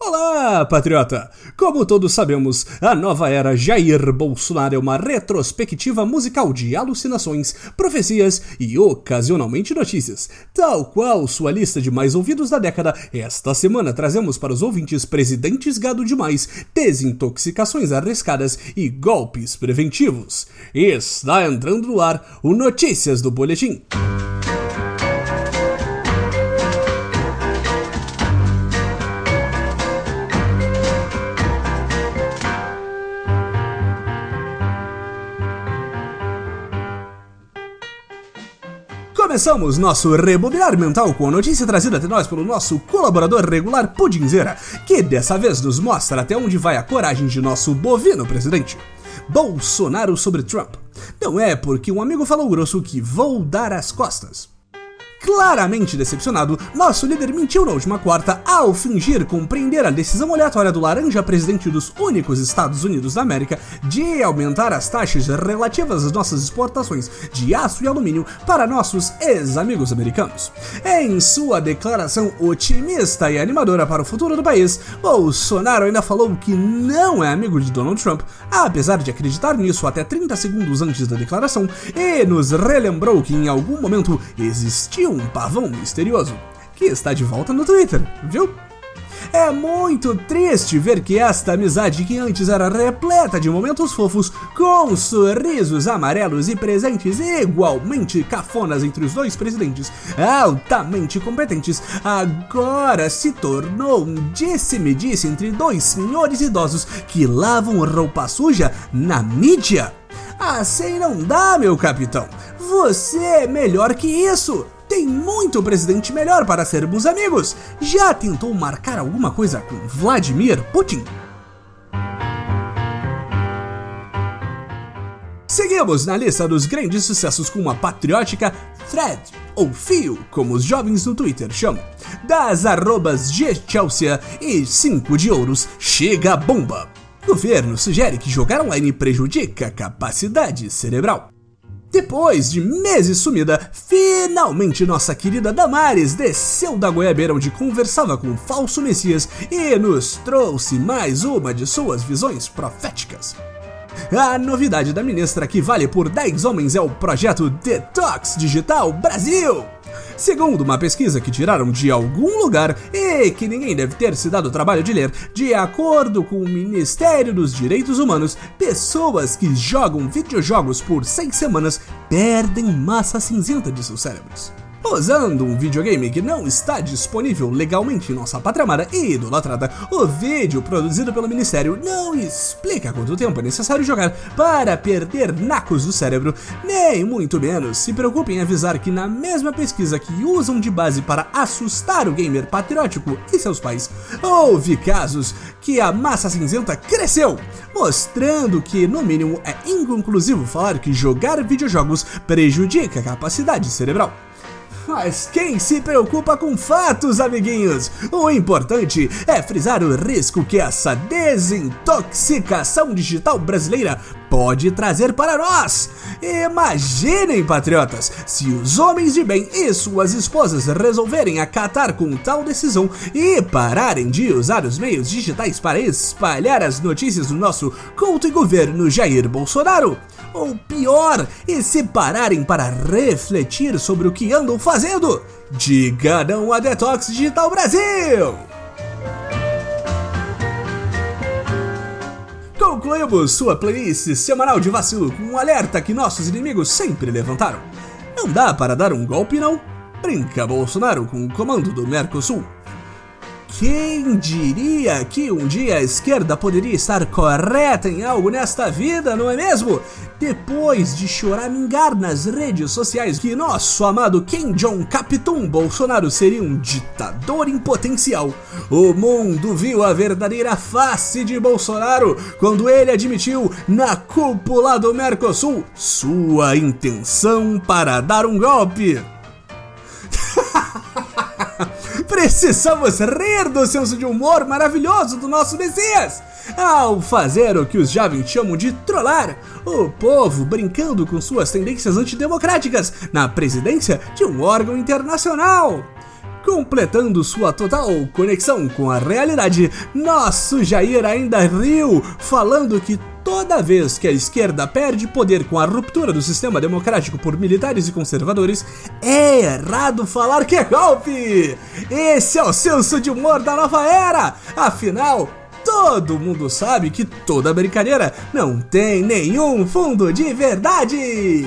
Olá, patriota! Como todos sabemos, a nova era Jair Bolsonaro é uma retrospectiva musical de alucinações, profecias e ocasionalmente notícias. Tal qual sua lista de mais ouvidos da década, esta semana trazemos para os ouvintes presidentes gado demais, desintoxicações arriscadas e golpes preventivos. Está entrando no ar o Notícias do Boletim. Começamos nosso rebobinar mental com a notícia trazida até nós pelo nosso colaborador regular Pudinzeira, que dessa vez nos mostra até onde vai a coragem de nosso bovino presidente. Bolsonaro sobre Trump. Não é porque um amigo falou grosso que vou dar as costas. Claramente decepcionado, nosso líder mentiu na última quarta ao fingir compreender a decisão aleatória do laranja presidente dos únicos Estados Unidos da América de aumentar as taxas relativas às nossas exportações de aço e alumínio para nossos ex-amigos americanos. Em sua declaração otimista e animadora para o futuro do país, Bolsonaro ainda falou que não é amigo de Donald Trump, apesar de acreditar nisso até 30 segundos antes da declaração, e nos relembrou que em algum momento existiu um pavão misterioso, que está de volta no Twitter, viu? É muito triste ver que esta amizade que antes era repleta de momentos fofos, com sorrisos amarelos e presentes igualmente cafonas entre os dois presidentes altamente competentes, agora se tornou um disse-me-disse entre dois senhores idosos que lavam roupa suja na mídia. Assim não dá, meu capitão. Você é melhor que isso. Tem muito presidente melhor para sermos amigos. Já tentou marcar alguma coisa com Vladimir Putin? Seguimos na lista dos grandes sucessos com uma patriótica thread, ou fio, como os jovens no Twitter chamam. Das arrobas de Chelsea e 5 de ouros, chega a bomba. Governo sugere que jogar online prejudica a capacidade cerebral. Depois de meses sumida, finalmente nossa querida Damares desceu da goiabeira onde conversava com o falso Messias e nos trouxe mais uma de suas visões proféticas. A novidade da ministra que vale por 10 homens é o projeto Detox Digital Brasil. Segundo uma pesquisa que tiraram de algum lugar e que ninguém deve ter se dado o trabalho de ler, de acordo com o Ministério dos Direitos Humanos, pessoas que jogam videojogos por seis semanas perdem massa cinzenta de seus cérebros usando um videogame que não está disponível legalmente em nossa pátria amada e idolatrada, o vídeo produzido pelo Ministério não explica quanto tempo é necessário jogar para perder nacos do cérebro, nem muito menos se preocupe em avisar que na mesma pesquisa que usam de base para assustar o gamer patriótico e seus pais, houve casos que a massa cinzenta cresceu, mostrando que, no mínimo, é inconclusivo falar que jogar videojogos prejudica a capacidade cerebral. Mas quem se preocupa com fatos, amiguinhos? O importante é frisar o risco que essa desintoxicação digital brasileira pode trazer para nós. Imaginem, patriotas, se os homens de bem e suas esposas resolverem acatar com tal decisão e pararem de usar os meios digitais para espalhar as notícias do nosso culto e governo Jair Bolsonaro ou pior, e se pararem para refletir sobre o que andam fazendo, diga não a Detox Digital Brasil! Concluímos sua playlist semanal de vacilo com um alerta que nossos inimigos sempre levantaram. Não dá para dar um golpe, não? Brinca Bolsonaro com o comando do Mercosul. Quem diria que um dia a esquerda poderia estar correta em algo nesta vida, não é mesmo? Depois de choramingar nas redes sociais que nosso amado Kim Jong Capitão Bolsonaro seria um ditador em potencial, o mundo viu a verdadeira face de Bolsonaro quando ele admitiu na cúpula do Mercosul sua intenção para dar um golpe. Precisamos rir do senso de humor maravilhoso do nosso Messias! Ao fazer o que os jovens chamam de trollar, o povo brincando com suas tendências antidemocráticas na presidência de um órgão internacional. Completando sua total conexão com a realidade, nosso Jair ainda riu, falando que toda vez que a esquerda perde poder com a ruptura do sistema democrático por militares e conservadores, é errado falar que é golpe! Esse é o senso de humor da nova era! Afinal, todo mundo sabe que toda brincadeira não tem nenhum fundo de verdade!